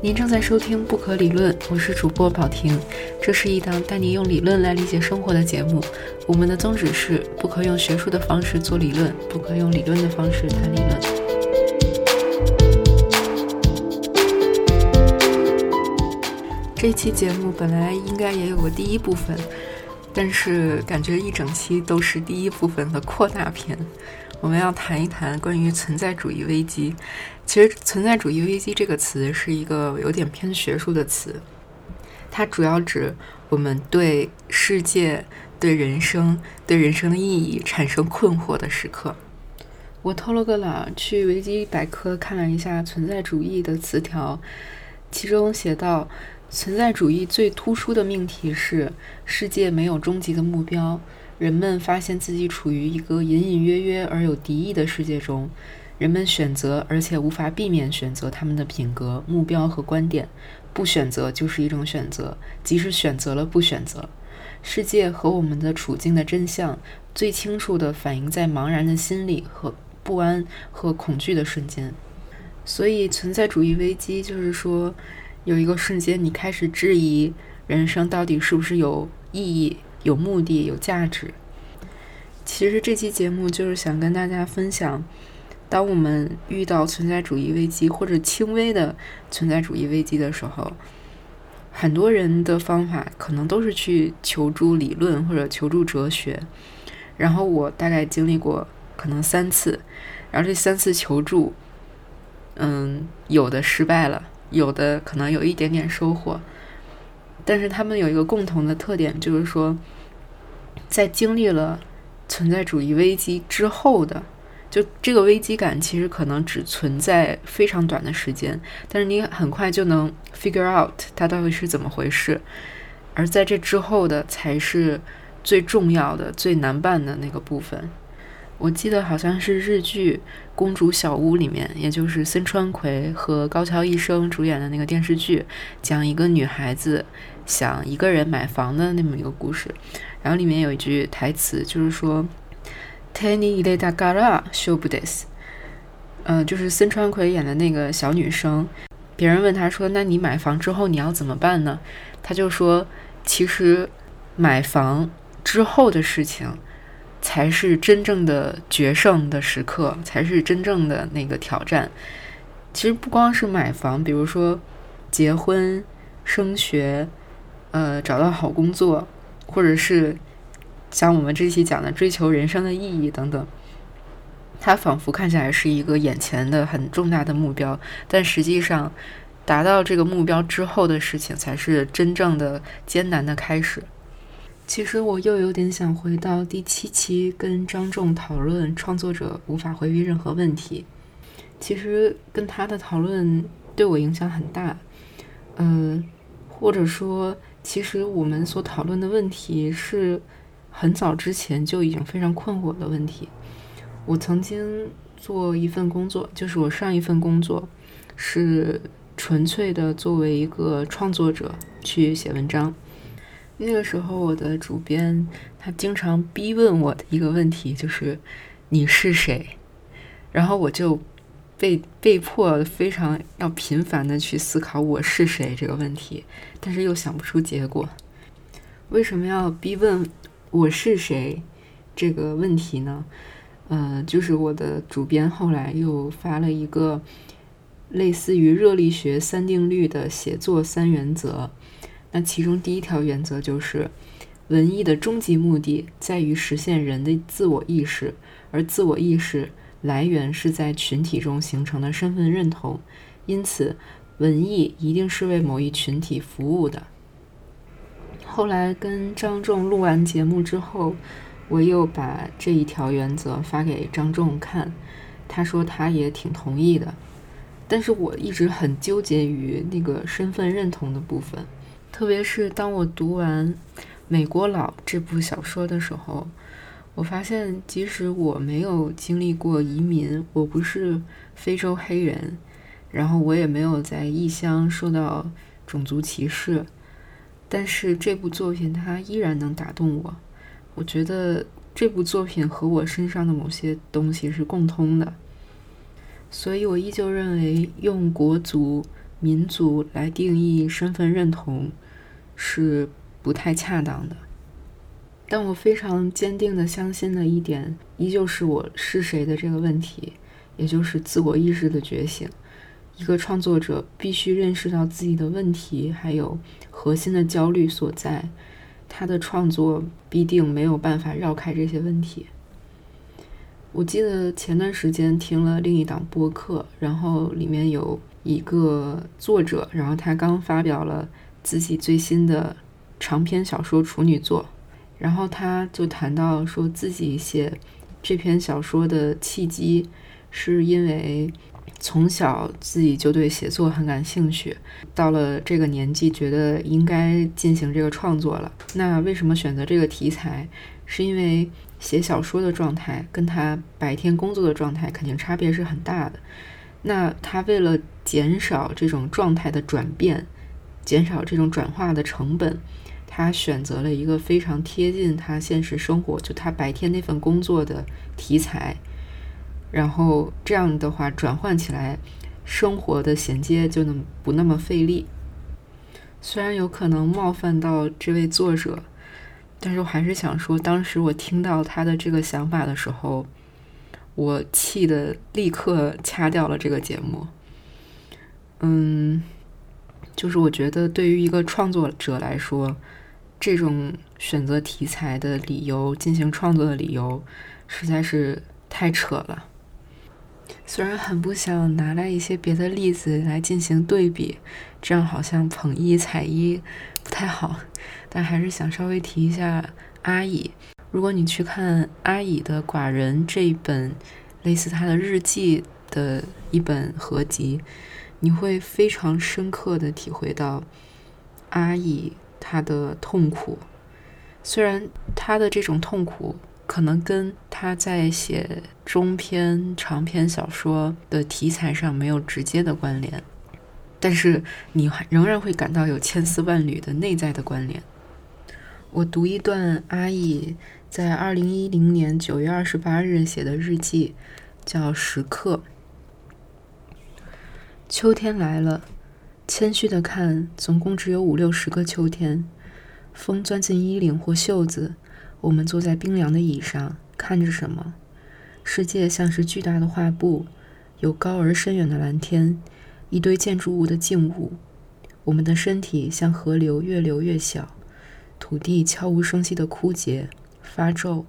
您正在收听《不可理论》，我是主播宝婷。这是一档带你用理论来理解生活的节目。我们的宗旨是：不可用学术的方式做理论，不可用理论的方式谈理论。这期节目本来应该也有个第一部分，但是感觉一整期都是第一部分的扩大篇。我们要谈一谈关于存在主义危机。其实“存在主义危机”这个词是一个有点偏学术的词，它主要指我们对世界、对人生、对人生的意义产生困惑的时刻。我偷了个懒，去维基百科看了一下存在主义的词条，其中写到，存在主义最突出的命题是世界没有终极的目标，人们发现自己处于一个隐隐约约而有敌意的世界中。人们选择，而且无法避免选择他们的品格、目标和观点。不选择就是一种选择，即使选择了不选择。世界和我们的处境的真相，最清楚地反映在茫然的心理和不安和恐惧的瞬间。所以，存在主义危机就是说，有一个瞬间，你开始质疑人生到底是不是有意义、有目的、有价值。其实，这期节目就是想跟大家分享。当我们遇到存在主义危机或者轻微的存在主义危机的时候，很多人的方法可能都是去求助理论或者求助哲学。然后我大概经历过可能三次，然后这三次求助，嗯，有的失败了，有的可能有一点点收获，但是他们有一个共同的特点，就是说，在经历了存在主义危机之后的。就这个危机感其实可能只存在非常短的时间，但是你很快就能 figure out 它到底是怎么回事，而在这之后的才是最重要的、最难办的那个部分。我记得好像是日剧《公主小屋》里面，也就是森川葵和高桥一生主演的那个电视剧，讲一个女孩子想一个人买房的那么一个故事，然后里面有一句台词就是说。天尼伊雷达嘎拉修布德斯，嗯，就是森川葵演的那个小女生。别人问她说：“那你买房之后你要怎么办呢？”她就说：“其实买房之后的事情才是真正的决胜的时刻，才是真正的那个挑战。其实不光是买房，比如说结婚、升学，呃，找到好工作，或者是……”像我们这期讲的追求人生的意义等等，它仿佛看起来是一个眼前的很重大的目标，但实际上，达到这个目标之后的事情才是真正的艰难的开始。其实我又有点想回到第七期跟张仲讨论创作者无法回避任何问题。其实跟他的讨论对我影响很大，呃，或者说，其实我们所讨论的问题是。很早之前就已经非常困惑的问题。我曾经做一份工作，就是我上一份工作是纯粹的作为一个创作者去写文章。那个时候，我的主编他经常逼问我的一个问题就是“你是谁”，然后我就被被迫非常要频繁的去思考“我是谁”这个问题，但是又想不出结果。为什么要逼问？我是谁？这个问题呢？呃，就是我的主编后来又发了一个类似于热力学三定律的写作三原则。那其中第一条原则就是，文艺的终极目的在于实现人的自我意识，而自我意识来源是在群体中形成的身份认同。因此，文艺一定是为某一群体服务的。后来跟张仲录完节目之后，我又把这一条原则发给张仲看，他说他也挺同意的，但是我一直很纠结于那个身份认同的部分，特别是当我读完《美国佬》这部小说的时候，我发现即使我没有经历过移民，我不是非洲黑人，然后我也没有在异乡受到种族歧视。但是这部作品它依然能打动我，我觉得这部作品和我身上的某些东西是共通的，所以我依旧认为用国族民族来定义身份认同是不太恰当的。但我非常坚定的相信的一点，依旧是我是谁的这个问题，也就是自我意识的觉醒。一个创作者必须认识到自己的问题，还有核心的焦虑所在，他的创作必定没有办法绕开这些问题。我记得前段时间听了另一档播客，然后里面有一个作者，然后他刚发表了自己最新的长篇小说处女作。然后他就谈到说自己写这篇小说的契机，是因为从小自己就对写作很感兴趣，到了这个年纪觉得应该进行这个创作了。那为什么选择这个题材？是因为写小说的状态跟他白天工作的状态肯定差别是很大的。那他为了减少这种状态的转变，减少这种转化的成本。他选择了一个非常贴近他现实生活，就他白天那份工作的题材，然后这样的话转换起来，生活的衔接就能不那么费力。虽然有可能冒犯到这位作者，但是我还是想说，当时我听到他的这个想法的时候，我气的立刻掐掉了这个节目。嗯，就是我觉得对于一个创作者来说。这种选择题材的理由、进行创作的理由，实在是太扯了。虽然很不想拿来一些别的例子来进行对比，这样好像捧一踩一不太好，但还是想稍微提一下阿乙。如果你去看阿乙的《寡人》这一本类似他的日记的一本合集，你会非常深刻的体会到阿乙。他的痛苦，虽然他的这种痛苦可能跟他在写中篇、长篇小说的题材上没有直接的关联，但是你仍然会感到有千丝万缕的内在的关联。我读一段阿易在二零一零年九月二十八日写的日记，叫《时刻》。秋天来了。谦虚的看，总共只有五六十个秋天。风钻进衣领或袖子，我们坐在冰凉的椅上，看着什么？世界像是巨大的画布，有高而深远的蓝天，一堆建筑物的静物。我们的身体像河流，越流越小。土地悄无声息的枯竭、发皱。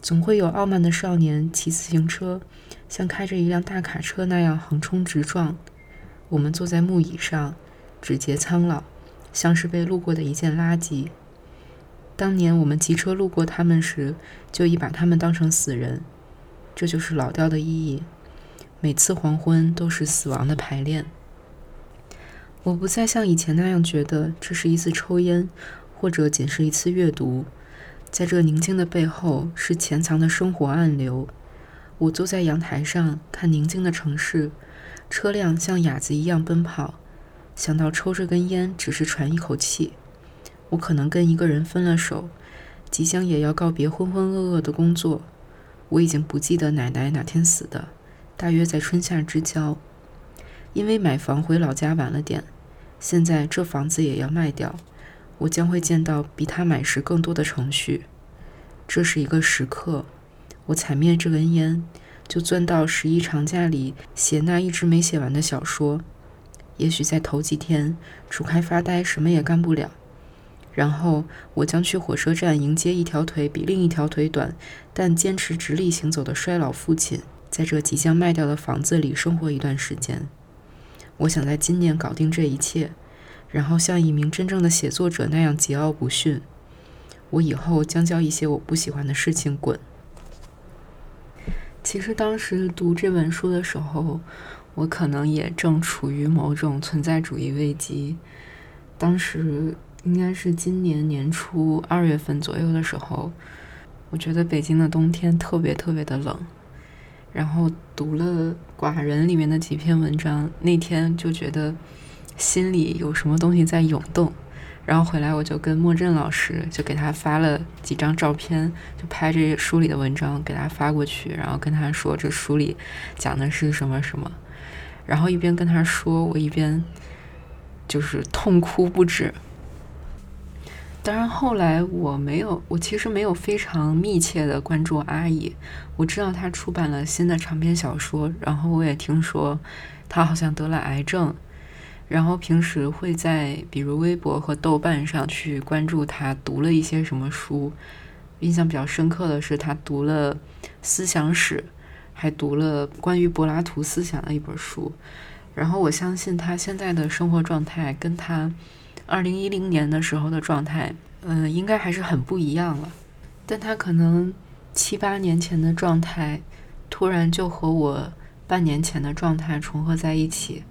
总会有傲慢的少年骑自行车，像开着一辆大卡车那样横冲直撞。我们坐在木椅上，指节苍老，像是被路过的一件垃圾。当年我们骑车路过他们时，就已把他们当成死人。这就是老掉的意义。每次黄昏都是死亡的排练。我不再像以前那样觉得这是一次抽烟，或者仅是一次阅读。在这宁静的背后，是潜藏的生活暗流。我坐在阳台上，看宁静的城市。车辆像哑子一样奔跑，想到抽这根烟只是喘一口气，我可能跟一个人分了手，即将也要告别浑浑噩噩的工作。我已经不记得奶奶哪天死的，大约在春夏之交。因为买房回老家晚了点，现在这房子也要卖掉，我将会见到比他买时更多的程序。这是一个时刻，我踩灭这根烟。就钻到十一长假里写那一直没写完的小说，也许在头几天，除开发呆什么也干不了。然后我将去火车站迎接一条腿比另一条腿短，但坚持直立行走的衰老父亲，在这即将卖掉的房子里生活一段时间。我想在今年搞定这一切，然后像一名真正的写作者那样桀骜不驯。我以后将教一些我不喜欢的事情滚。其实当时读这本书的时候，我可能也正处于某种存在主义危机。当时应该是今年年初二月份左右的时候，我觉得北京的冬天特别特别的冷。然后读了《寡人》里面的几篇文章，那天就觉得心里有什么东西在涌动。然后回来，我就跟莫振老师就给他发了几张照片，就拍这书里的文章给他发过去，然后跟他说这书里讲的是什么什么。然后一边跟他说，我一边就是痛哭不止。当然，后来我没有，我其实没有非常密切的关注阿姨。我知道她出版了新的长篇小说，然后我也听说她好像得了癌症。然后平时会在比如微博和豆瓣上去关注他读了一些什么书。印象比较深刻的是，他读了思想史，还读了关于柏拉图思想的一本书。然后我相信他现在的生活状态跟他。二零一零年的时候的状态，嗯，应该还是很不一样了。但他可能七八年前的状态，突然就和我半年前的状态重合在一起，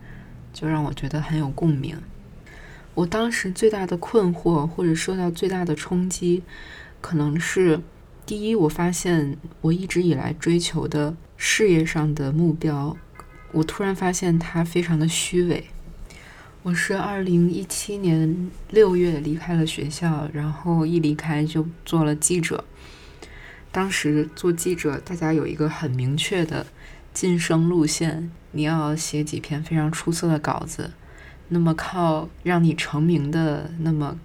就让我觉得很有共鸣。我当时最大的困惑或者受到最大的冲击，可能是第一，我发现我一直以来追求的事业上的目标，我突然发现它非常的虚伪。我是二零一七年六月离开了学校，然后一离开就做了记者。当时做记者，大家有一个很明确的晋升路线，你要写几篇非常出色的稿子。那么靠让你成名的，那么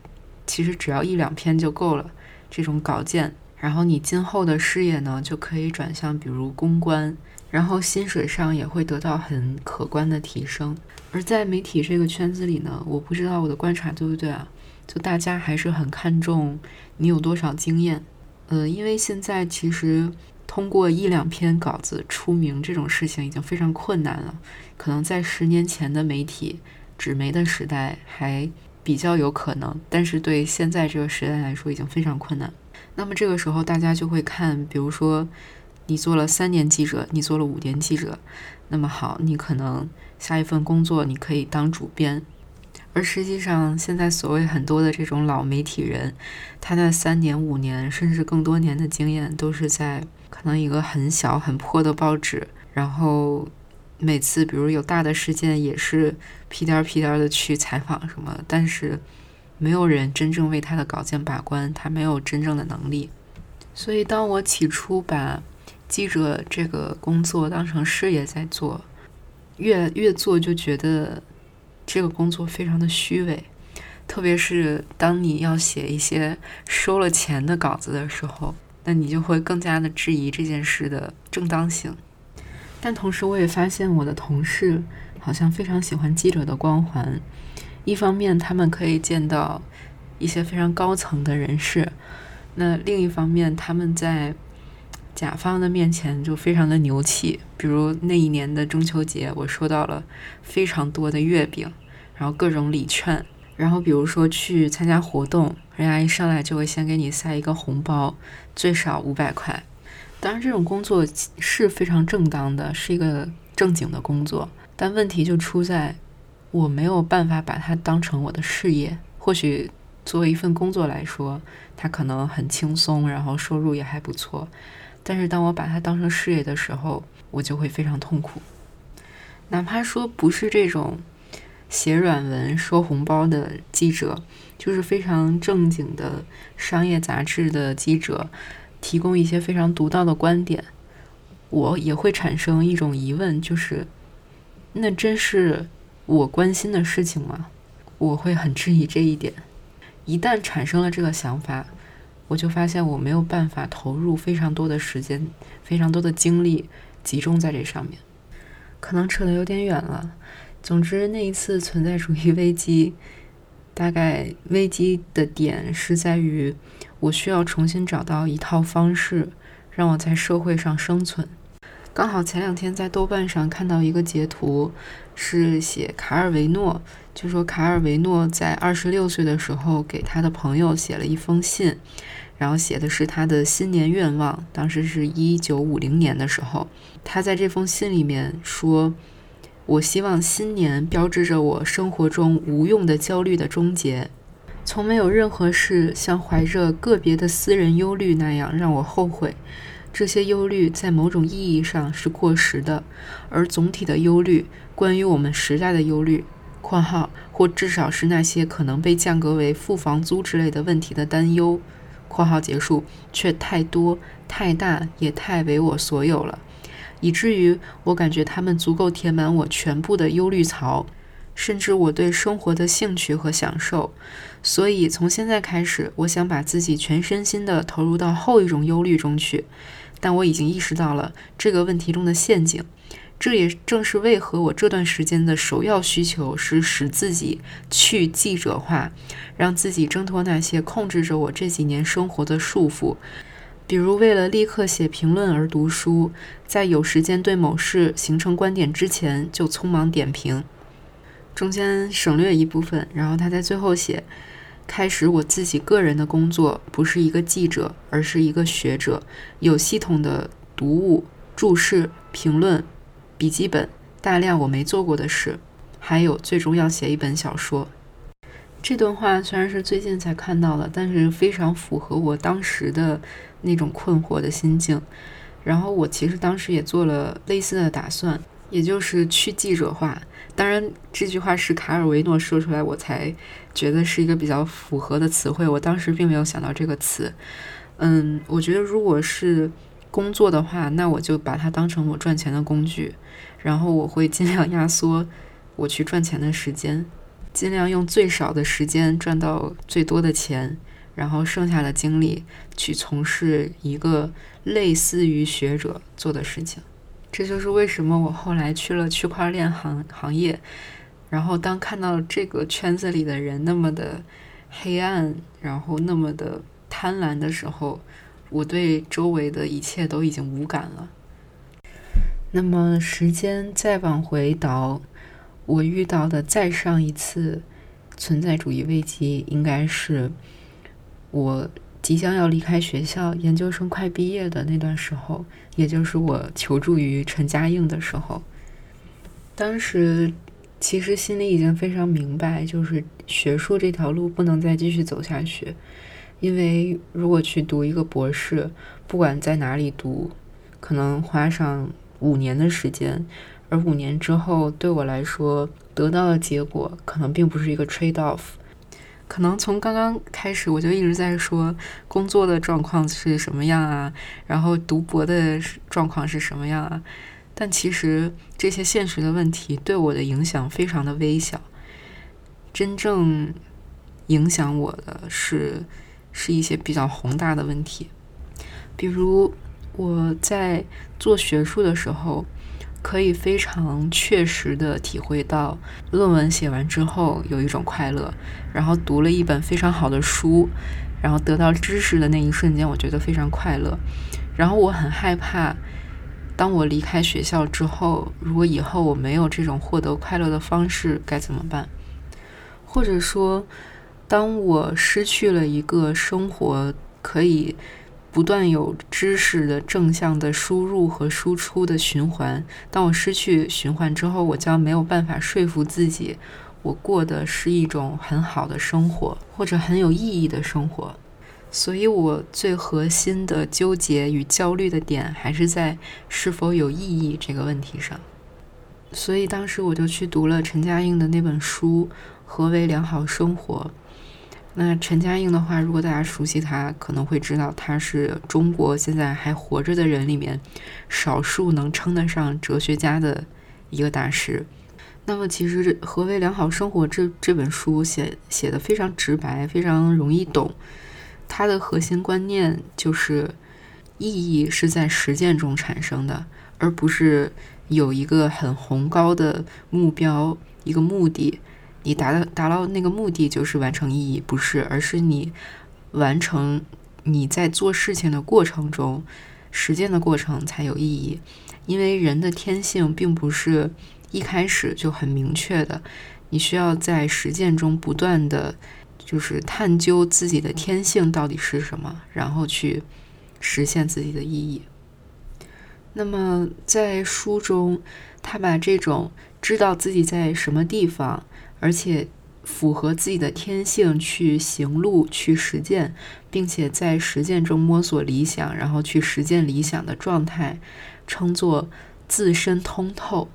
其实只要一两篇就够了。这种稿件，然后你今后的事业呢，就可以转向比如公关。然后薪水上也会得到很可观的提升，而在媒体这个圈子里呢，我不知道我的观察对不对啊？就大家还是很看重你有多少经验，呃，因为现在其实通过一两篇稿子出名这种事情已经非常困难了，可能在十年前的媒体纸媒的时代还比较有可能，但是对现在这个时代来说已经非常困难。那么这个时候大家就会看，比如说。你做了三年记者，你做了五年记者，那么好，你可能下一份工作你可以当主编。而实际上，现在所谓很多的这种老媒体人，他的三年、五年甚至更多年的经验，都是在可能一个很小很破的报纸，然后每次比如有大的事件，也是屁颠儿屁颠儿的去采访什么，但是没有人真正为他的稿件把关，他没有真正的能力。所以，当我起初把记者这个工作当成事业在做，越越做就觉得这个工作非常的虚伪，特别是当你要写一些收了钱的稿子的时候，那你就会更加的质疑这件事的正当性。但同时，我也发现我的同事好像非常喜欢记者的光环，一方面他们可以见到一些非常高层的人士，那另一方面他们在。甲方的面前就非常的牛气，比如那一年的中秋节，我收到了非常多的月饼，然后各种礼券，然后比如说去参加活动，人家一上来就会先给你塞一个红包，最少五百块。当然，这种工作是非常正当的，是一个正经的工作，但问题就出在我没有办法把它当成我的事业。或许作为一份工作来说，它可能很轻松，然后收入也还不错。但是当我把它当成事业的时候，我就会非常痛苦。哪怕说不是这种写软文收红包的记者，就是非常正经的商业杂志的记者，提供一些非常独到的观点，我也会产生一种疑问，就是那真是我关心的事情吗？我会很质疑这一点。一旦产生了这个想法。我就发现我没有办法投入非常多的时间、非常多的精力集中在这上面，可能扯得有点远了。总之，那一次存在主义危机，大概危机的点是在于我需要重新找到一套方式，让我在社会上生存。刚好前两天在豆瓣上看到一个截图，是写卡尔维诺，就说卡尔维诺在二十六岁的时候给他的朋友写了一封信。然后写的是他的新年愿望，当时是一九五零年的时候，他在这封信里面说：“我希望新年标志着我生活中无用的焦虑的终结，从没有任何事像怀着个别的私人忧虑那样让我后悔。这些忧虑在某种意义上是过时的，而总体的忧虑，关于我们时代的忧虑（括号或至少是那些可能被降格为付房租之类的问题的担忧）。”括号结束，却太多、太大，也太为我所有了。以至于我感觉他们足够填满我全部的忧虑槽，甚至我对生活的兴趣和享受。所以从现在开始，我想把自己全身心地投入到后一种忧虑中去。但我已经意识到了这个问题中的陷阱。这也正是为何我这段时间的首要需求是使自己去记者化，让自己挣脱那些控制着我这几年生活的束缚，比如为了立刻写评论而读书，在有时间对某事形成观点之前就匆忙点评，中间省略一部分，然后他在最后写：开始我自己个人的工作，不是一个记者，而是一个学者，有系统的读物、注释、评论。笔记本，大量我没做过的事，还有最终要写一本小说。这段话虽然是最近才看到的，但是非常符合我当时的那种困惑的心境。然后我其实当时也做了类似的打算，也就是去记者化。当然，这句话是卡尔维诺说出来，我才觉得是一个比较符合的词汇。我当时并没有想到这个词。嗯，我觉得如果是工作的话，那我就把它当成我赚钱的工具。然后我会尽量压缩我去赚钱的时间，尽量用最少的时间赚到最多的钱，然后剩下的精力去从事一个类似于学者做的事情。这就是为什么我后来去了区块链行行业，然后当看到这个圈子里的人那么的黑暗，然后那么的贪婪的时候，我对周围的一切都已经无感了。那么时间再往回倒，我遇到的再上一次存在主义危机，应该是我即将要离开学校，研究生快毕业的那段时候，也就是我求助于陈嘉映的时候。当时其实心里已经非常明白，就是学术这条路不能再继续走下去，因为如果去读一个博士，不管在哪里读，可能花上。五年的时间，而五年之后，对我来说得到的结果可能并不是一个 trade off。可能从刚刚开始，我就一直在说工作的状况是什么样啊，然后读博的状况是什么样啊。但其实这些现实的问题对我的影响非常的微小。真正影响我的是是一些比较宏大的问题，比如。我在做学术的时候，可以非常确实的体会到，论文写完之后有一种快乐，然后读了一本非常好的书，然后得到知识的那一瞬间，我觉得非常快乐。然后我很害怕，当我离开学校之后，如果以后我没有这种获得快乐的方式，该怎么办？或者说，当我失去了一个生活可以。不断有知识的正向的输入和输出的循环。当我失去循环之后，我将没有办法说服自己，我过的是一种很好的生活，或者很有意义的生活。所以，我最核心的纠结与焦虑的点还是在是否有意义这个问题上。所以，当时我就去读了陈嘉映的那本书《何为良好生活》。那陈嘉映的话，如果大家熟悉他，可能会知道他是中国现在还活着的人里面少数能称得上哲学家的一个大师。那么，其实《何为良好生活》这这本书写写的非常直白，非常容易懂。它的核心观念就是，意义是在实践中产生的，而不是有一个很宏高的目标，一个目的。你达到达到那个目的就是完成意义，不是，而是你完成你在做事情的过程中实践的过程才有意义。因为人的天性并不是一开始就很明确的，你需要在实践中不断的就是探究自己的天性到底是什么，然后去实现自己的意义。那么在书中，他把这种知道自己在什么地方。而且符合自己的天性去行路、去实践，并且在实践中摸索理想，然后去实践理想的状态，称作自身通透。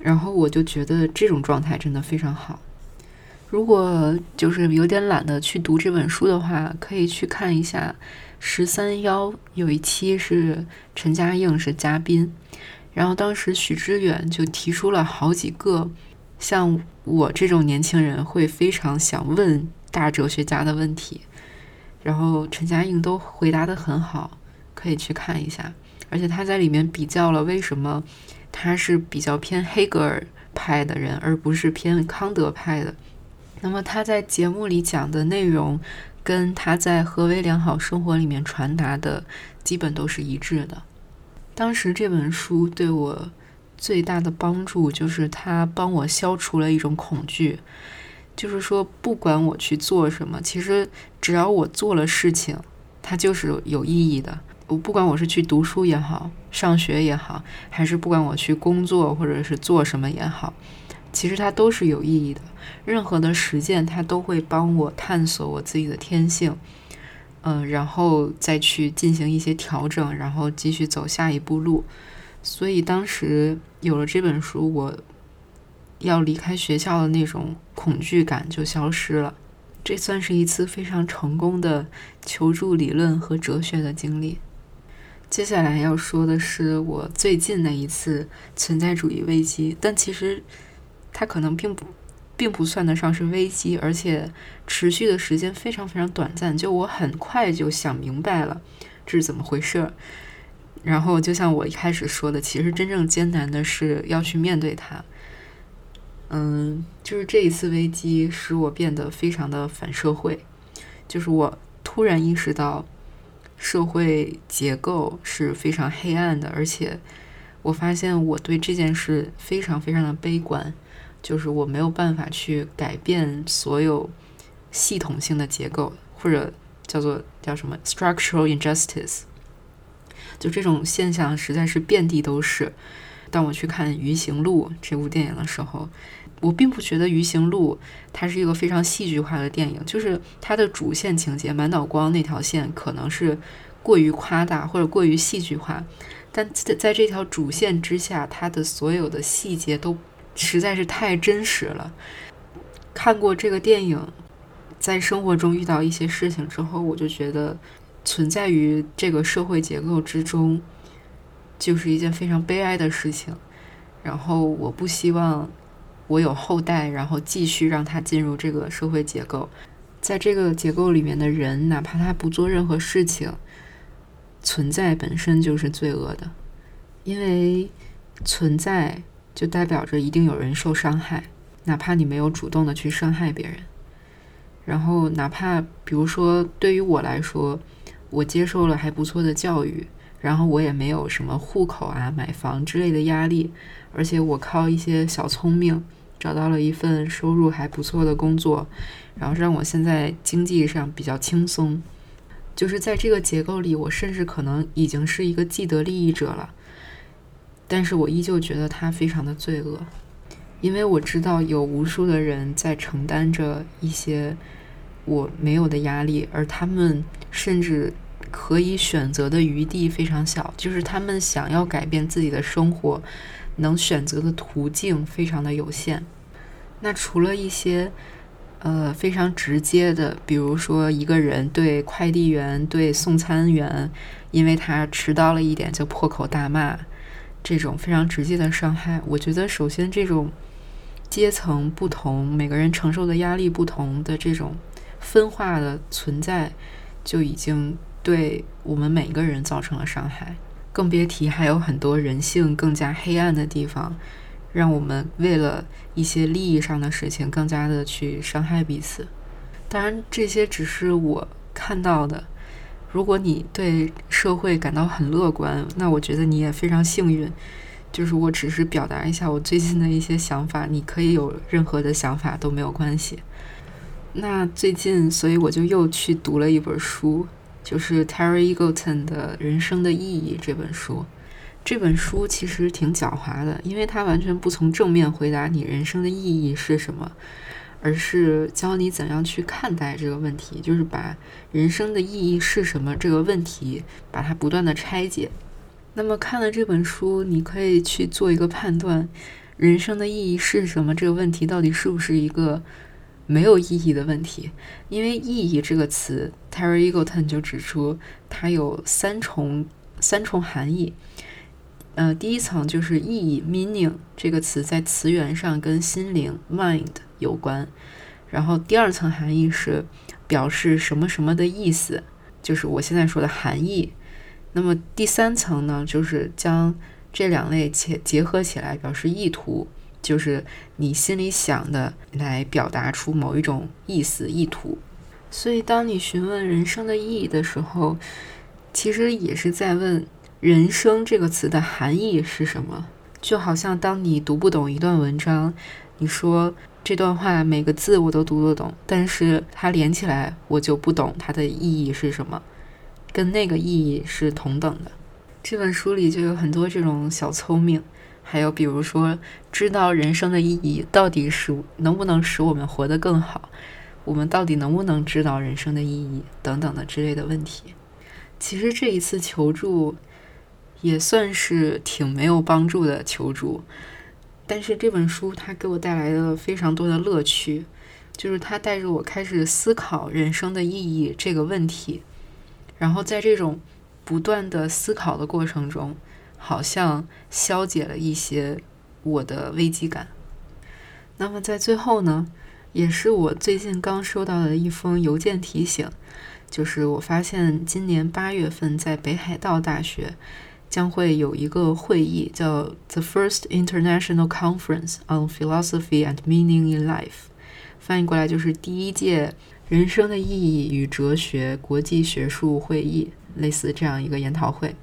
然后我就觉得这种状态真的非常好。如果就是有点懒得去读这本书的话，可以去看一下《十三幺》，有一期是陈嘉映是嘉宾，然后当时许知远就提出了好几个像我这种年轻人会非常想问大哲学家的问题，然后陈嘉映都回答的很好，可以去看一下。而且他在里面比较了为什么他是比较偏黑格尔派的人，而不是偏康德派的。那么他在节目里讲的内容，跟他在《何为良好生活》里面传达的基本都是一致的。当时这本书对我最大的帮助，就是他帮我消除了一种恐惧，就是说，不管我去做什么，其实只要我做了事情，它就是有意义的。我不管我是去读书也好，上学也好，还是不管我去工作或者是做什么也好。其实它都是有意义的，任何的实践它都会帮我探索我自己的天性，嗯，然后再去进行一些调整，然后继续走下一步路。所以当时有了这本书，我要离开学校的那种恐惧感就消失了。这算是一次非常成功的求助理论和哲学的经历。接下来要说的是我最近的一次存在主义危机，但其实。它可能并不，并不算得上是危机，而且持续的时间非常非常短暂。就我很快就想明白了这是怎么回事儿。然后就像我一开始说的，其实真正艰难的是要去面对它。嗯，就是这一次危机使我变得非常的反社会。就是我突然意识到社会结构是非常黑暗的，而且我发现我对这件事非常非常的悲观。就是我没有办法去改变所有系统性的结构，或者叫做叫什么 structural injustice，就这种现象实在是遍地都是。当我去看《鱼行路》这部电影的时候，我并不觉得《鱼行路》它是一个非常戏剧化的电影，就是它的主线情节满脑光那条线可能是过于夸大或者过于戏剧化，但在在这条主线之下，它的所有的细节都。实在是太真实了。看过这个电影，在生活中遇到一些事情之后，我就觉得存在于这个社会结构之中，就是一件非常悲哀的事情。然后我不希望我有后代，然后继续让他进入这个社会结构。在这个结构里面的人，哪怕他不做任何事情，存在本身就是罪恶的，因为存在。就代表着一定有人受伤害，哪怕你没有主动的去伤害别人。然后，哪怕比如说，对于我来说，我接受了还不错的教育，然后我也没有什么户口啊、买房之类的压力，而且我靠一些小聪明找到了一份收入还不错的工作，然后让我现在经济上比较轻松。就是在这个结构里，我甚至可能已经是一个既得利益者了。但是我依旧觉得他非常的罪恶，因为我知道有无数的人在承担着一些我没有的压力，而他们甚至可以选择的余地非常小，就是他们想要改变自己的生活，能选择的途径非常的有限。那除了一些呃非常直接的，比如说一个人对快递员、对送餐员，因为他迟到了一点就破口大骂。这种非常直接的伤害，我觉得首先这种阶层不同，每个人承受的压力不同的这种分化的存在，就已经对我们每个人造成了伤害。更别提还有很多人性更加黑暗的地方，让我们为了一些利益上的事情更加的去伤害彼此。当然，这些只是我看到的。如果你对社会感到很乐观，那我觉得你也非常幸运。就是我只是表达一下我最近的一些想法，你可以有任何的想法都没有关系。那最近，所以我就又去读了一本书，就是 Terry Eagleton 的《人生的意义》这本书。这本书其实挺狡猾的，因为它完全不从正面回答你人生的意义是什么。而是教你怎样去看待这个问题，就是把人生的意义是什么这个问题，把它不断的拆解。那么看了这本书，你可以去做一个判断：人生的意义是什么这个问题到底是不是一个没有意义的问题，因为意义这个词，Terry Eagleton 就指出它有三重三重含义。呃，第一层就是意义 （meaning） 这个词在词源上跟心灵 （mind） 有关，然后第二层含义是表示什么什么的意思，就是我现在说的含义。那么第三层呢，就是将这两类结结合起来，表示意图，就是你心里想的来表达出某一种意思、意图。所以，当你询问人生的意义的时候，其实也是在问“人生”这个词的含义是什么。就好像当你读不懂一段文章，你说这段话每个字我都读得懂，但是它连起来我就不懂它的意义是什么。跟那个意义是同等的。这本书里就有很多这种小聪明，还有比如说，知道人生的意义到底是能不能使我们活得更好，我们到底能不能知道人生的意义等等的之类的问题。其实这一次求助也算是挺没有帮助的求助，但是这本书它给我带来了非常多的乐趣，就是它带着我开始思考人生的意义这个问题。然后在这种不断的思考的过程中，好像消解了一些我的危机感。那么在最后呢，也是我最近刚收到的一封邮件提醒，就是我发现今年八月份在北海道大学将会有一个会议，叫 The First International Conference on Philosophy and Meaning in Life，翻译过来就是第一届。人生的意义与哲学国际学术会议，类似这样一个研讨会。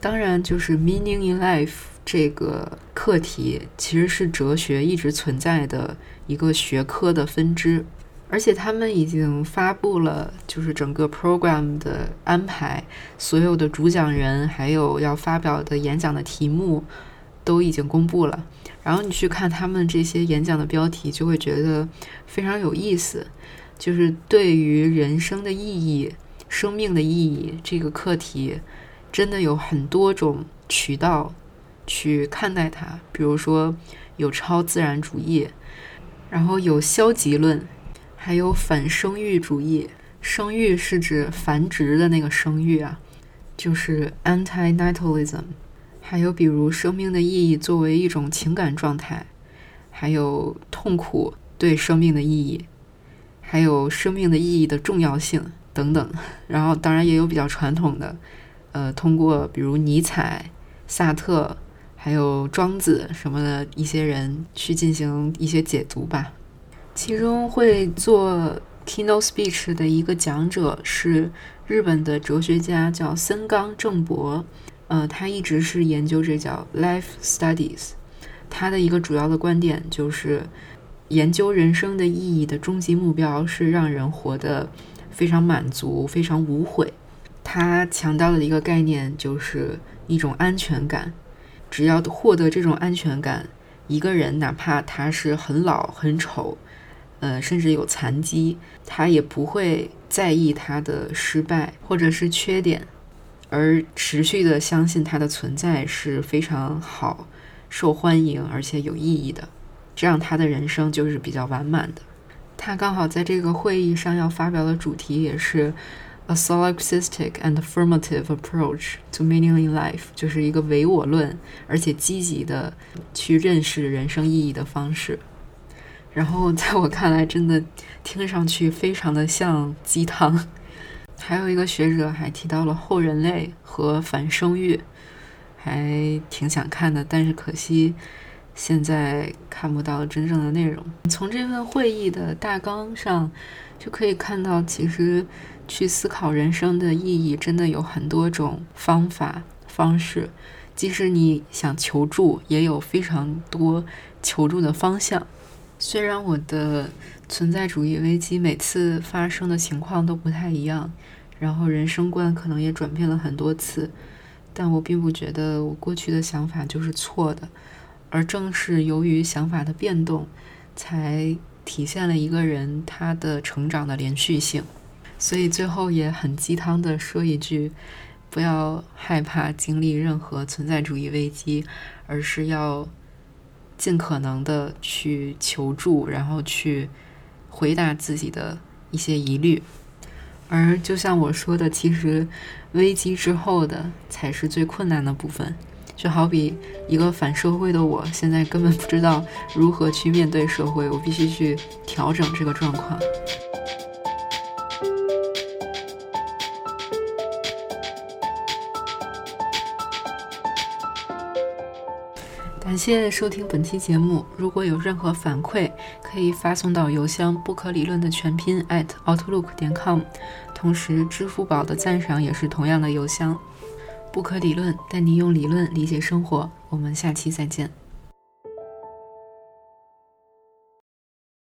当然，就是 meaning in life 这个课题其实是哲学一直存在的一个学科的分支，而且他们已经发布了就是整个 program 的安排，所有的主讲人还有要发表的演讲的题目都已经公布了。然后你去看他们这些演讲的标题，就会觉得非常有意思。就是对于人生的意义、生命的意义这个课题，真的有很多种渠道去看待它。比如说，有超自然主义，然后有消极论，还有反生育主义。生育是指繁殖的那个生育啊，就是 anti-natalism。还有比如生命的意义作为一种情感状态，还有痛苦对生命的意义。还有生命的意义的重要性等等，然后当然也有比较传统的，呃，通过比如尼采、萨特，还有庄子什么的一些人去进行一些解读吧。其中会做 keynote speech 的一个讲者是日本的哲学家，叫森冈正博，呃，他一直是研究这叫 life studies，他的一个主要的观点就是。研究人生的意义的终极目标是让人活得非常满足、非常无悔。他强调的一个概念就是一种安全感。只要获得这种安全感，一个人哪怕他是很老、很丑，呃，甚至有残疾，他也不会在意他的失败或者是缺点，而持续的相信他的存在是非常好、受欢迎而且有意义的。这样他的人生就是比较完满的。他刚好在这个会议上要发表的主题也是 a solipsistic and affirmative approach to meaning in life，就是一个唯我论而且积极的去认识人生意义的方式。然后在我看来，真的听上去非常的像鸡汤。还有一个学者还提到了后人类和反生育，还挺想看的，但是可惜。现在看不到真正的内容。从这份会议的大纲上，就可以看到，其实去思考人生的意义，真的有很多种方法方式。即使你想求助，也有非常多求助的方向。虽然我的存在主义危机每次发生的情况都不太一样，然后人生观可能也转变了很多次，但我并不觉得我过去的想法就是错的。而正是由于想法的变动，才体现了一个人他的成长的连续性。所以最后也很鸡汤的说一句：不要害怕经历任何存在主义危机，而是要尽可能的去求助，然后去回答自己的一些疑虑。而就像我说的，其实危机之后的才是最困难的部分。就好比一个反社会的我，现在根本不知道如何去面对社会，我必须去调整这个状况。感谢收听本期节目。如果有任何反馈，可以发送到邮箱“不可理论”的全拼 at outlook 点 com。同时，支付宝的赞赏也是同样的邮箱。不可理论，带你用理论理解生活。我们下期再见。